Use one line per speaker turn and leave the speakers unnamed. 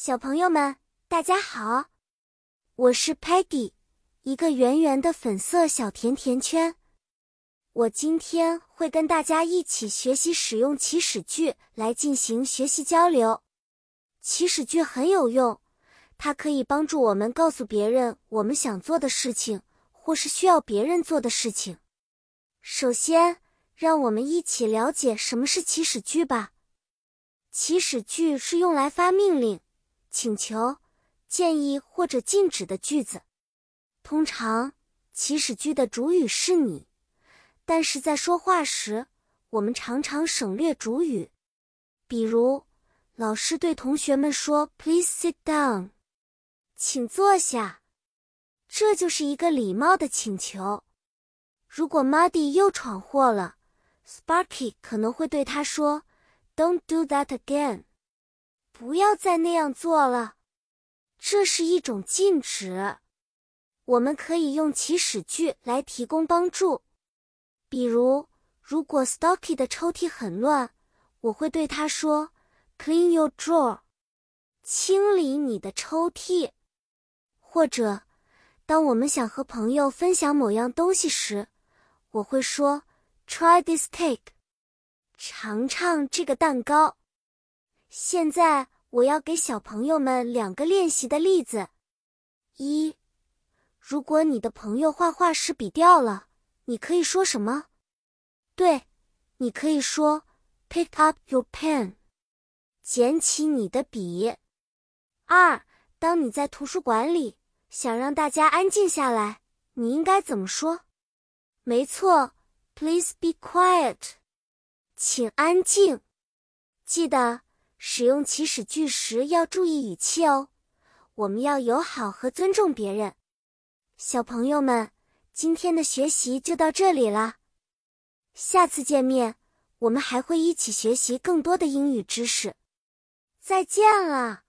小朋友们，大家好，我是 Peggy，一个圆圆的粉色小甜甜圈。我今天会跟大家一起学习使用祈使句来进行学习交流。祈使句很有用，它可以帮助我们告诉别人我们想做的事情，或是需要别人做的事情。首先，让我们一起了解什么是祈使句吧。祈使句是用来发命令。请求、建议或者禁止的句子，通常祈使句的主语是你，但是在说话时，我们常常省略主语。比如，老师对同学们说：“Please sit down，请坐下。”这就是一个礼貌的请求。如果 Muddy 又闯祸了，Sparky 可能会对他说：“Don't do that again。”不要再那样做了，这是一种禁止。我们可以用祈使句来提供帮助。比如，如果 Stocky 的抽屉很乱，我会对他说：“Clean your drawer，清理你的抽屉。”或者，当我们想和朋友分享某样东西时，我会说：“Try this cake，尝尝这个蛋糕。”现在我要给小朋友们两个练习的例子：一，如果你的朋友画画时笔掉了，你可以说什么？对，你可以说 “Pick up your pen”，捡起你的笔。二，当你在图书馆里想让大家安静下来，你应该怎么说？没错，“Please be quiet”，请安静。记得。使用祈使句时要注意语气哦，我们要友好和尊重别人。小朋友们，今天的学习就到这里了，下次见面我们还会一起学习更多的英语知识。再见了。